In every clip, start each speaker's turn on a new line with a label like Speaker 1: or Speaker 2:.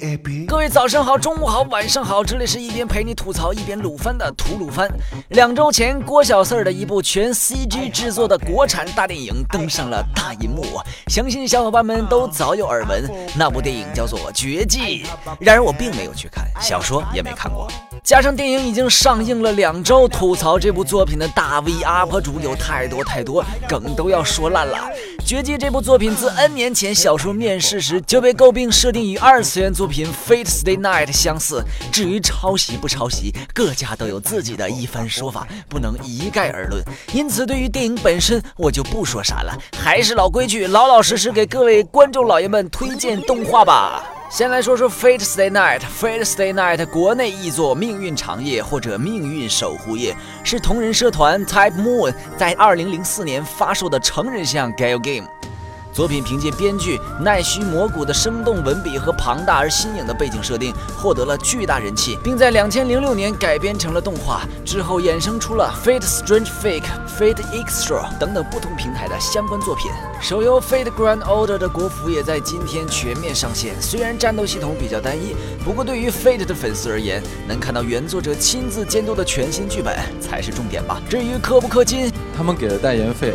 Speaker 1: 各位早上好，中午好，晚上好，这里是一边陪你吐槽一边鲁番的吐鲁番。两周前，郭小四儿的一部全 CG 制作的国产大电影登上了大银幕，相信小伙伴们都早有耳闻。那部电影叫做《绝技》，然而我并没有去看，小说也没看过。加上电影已经上映了两周，吐槽这部作品的大 V UP 主有太多太多，梗都要说烂了。《绝技》这部作品自 N 年前小说面世时就被诟病设定与二次元作品《Fate Stay Night》相似。至于抄袭不抄袭，各家都有自己的一番说法，不能一概而论。因此，对于电影本身，我就不说啥了，还是老规矩，老老实实给各位观众老爷们推荐动画吧。先来说说《Fate Stay Night》，《Fate Stay Night》国内译作《命运长夜》或者《命运守护夜》，是同人社团 Type Moon 在2004年发售的成人向 Gal Game。作品凭借编剧奈须蘑菇的生动文笔和庞大而新颖的背景设定，获得了巨大人气，并在两千零六年改编成了动画。之后衍生出了《Fate Strange Fake》、《Fate Extra》等等不同平台的相关作品。手游《Fate Grand Order》的国服也在今天全面上线。虽然战斗系统比较单一，不过对于 Fate 的粉丝而言，能看到原作者亲自监督的全新剧本才是重点吧。至于氪不氪金，
Speaker 2: 他们给了代言费。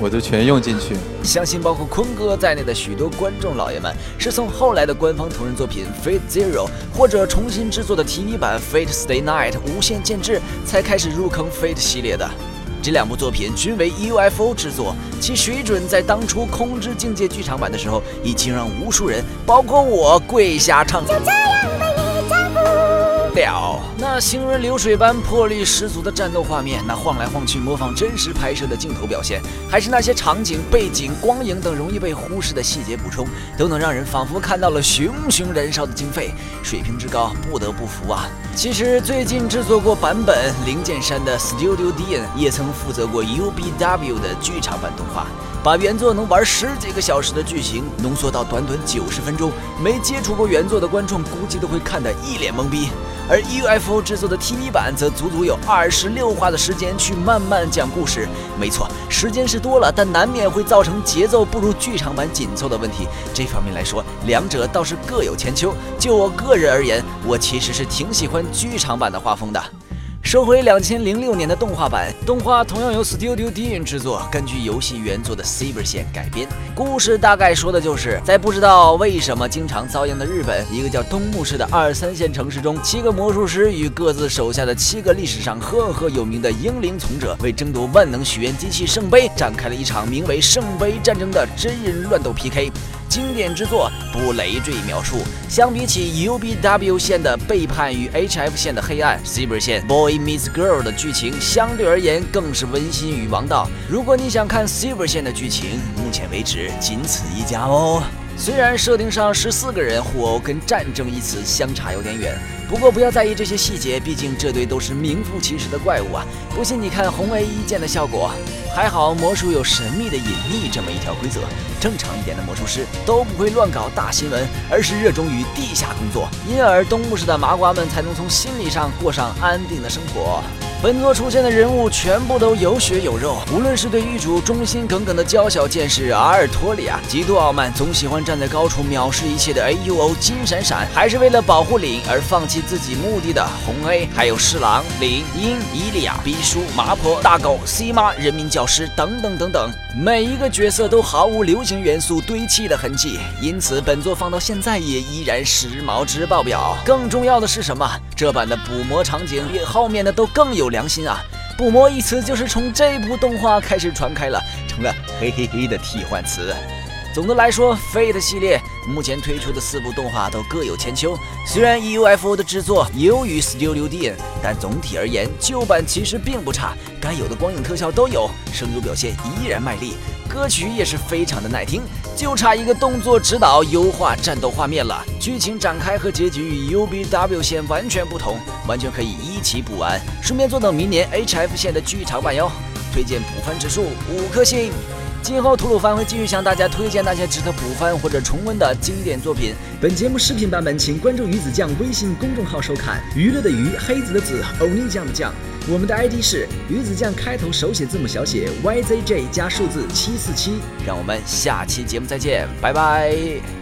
Speaker 2: 我就全用进去。
Speaker 1: 相信包括坤哥在内的许多观众老爷们，是从后来的官方同人作品《Fate Zero》或者重新制作的 TV 版《Fate Stay Night》无限剑制，才开始入坑 Fate 系列的。这两部作品均为 UFO 制作，其水准在当初《空之境界》剧场版的时候，已经让无数人，包括我，跪下唱。就这样了，那行云流水般魄力十足的战斗画面，那晃来晃去模仿真实拍摄的镜头表现，还是那些场景、背景、光影等容易被忽视的细节补充，都能让人仿佛看到了熊熊燃烧的经费，水平之高不得不服啊！其实最近制作过版本灵剑山的 Studio Dian 也曾负责过 UBW 的剧场版动画。把原作能玩十几个小时的剧情浓缩到短短九十分钟，没接触过原作的观众估计都会看得一脸懵逼。而 UFO 制作的 TV 版则足足有二十六话的时间去慢慢讲故事。没错，时间是多了，但难免会造成节奏不如剧场版紧凑的问题。这方面来说，两者倒是各有千秋。就我个人而言，我其实是挺喜欢剧场版的画风的。收回两千零六年的动画版，动画同样由 Studio Dean 制作，根据游戏原作的 Saber 线改编。故事大概说的就是，在不知道为什么经常遭殃的日本，一个叫东木市的二三线城市中，七个魔术师与各自手下的七个历史上赫赫有名的英灵从者，为争夺万能许愿机器圣杯，展开了一场名为圣杯战争的真人乱斗 PK。经典之作，不累赘描述。相比起 UBW 线的背叛与 HF 线的黑暗，Saber 线 Boy Meets Girl 的剧情相对而言更是温馨与王道。如果你想看 Saber 线的剧情，目前为止仅此一家哦。虽然设定上十四个人互殴跟战争一词相差有点远，不过不要在意这些细节，毕竟这堆都是名副其实的怪物啊！不信你看红 A 一剑的效果。还好魔术有神秘的隐匿这么一条规则，正常一点的魔术师都不会乱搞大新闻，而是热衷于地下工作，因而东木市的麻瓜们才能从心理上过上安定的生活。本作出现的人物全部都有血有肉，无论是对狱主忠心耿耿的娇小剑士阿尔托里亚，极度傲慢，总喜欢站在高处藐视一切的 A U O 金闪闪，还是为了保护领而放弃自己目的的红 A，还有侍郎林英伊利亚、逼叔麻婆大狗 C 妈人民教师等等等等，每一个角色都毫无流行元素堆砌的痕迹，因此本作放到现在也依然时髦值爆表。更重要的是什么？这版的捕魔场景比后面的都更有。良心啊！捕魔一词就是从这部动画开始传开了，成了嘿嘿嘿的替换词。总的来说，Fate 系列目前推出的四部动画都各有千秋。虽然 EUF O 的制作优于 Studio d n 但总体而言，旧版其实并不差，该有的光影特效都有，声优表现依然卖力。歌曲也是非常的耐听，就差一个动作指导优化战斗画面了。剧情展开和结局与 UBW 线完全不同，完全可以一起补完，顺便坐等明年 HF 线的剧场版哟。推荐补番指数五颗星。今后吐鲁番会继续向大家推荐那些值得补番或者重温的经典作品。本节目视频版本，请关注鱼子酱微信公众号收看。娱乐的娱，黑子的子，欧尼酱的酱。我们的 ID 是鱼子酱，开头手写字母小写 YZJ 加数字七四七。让我们下期节目再见，拜拜。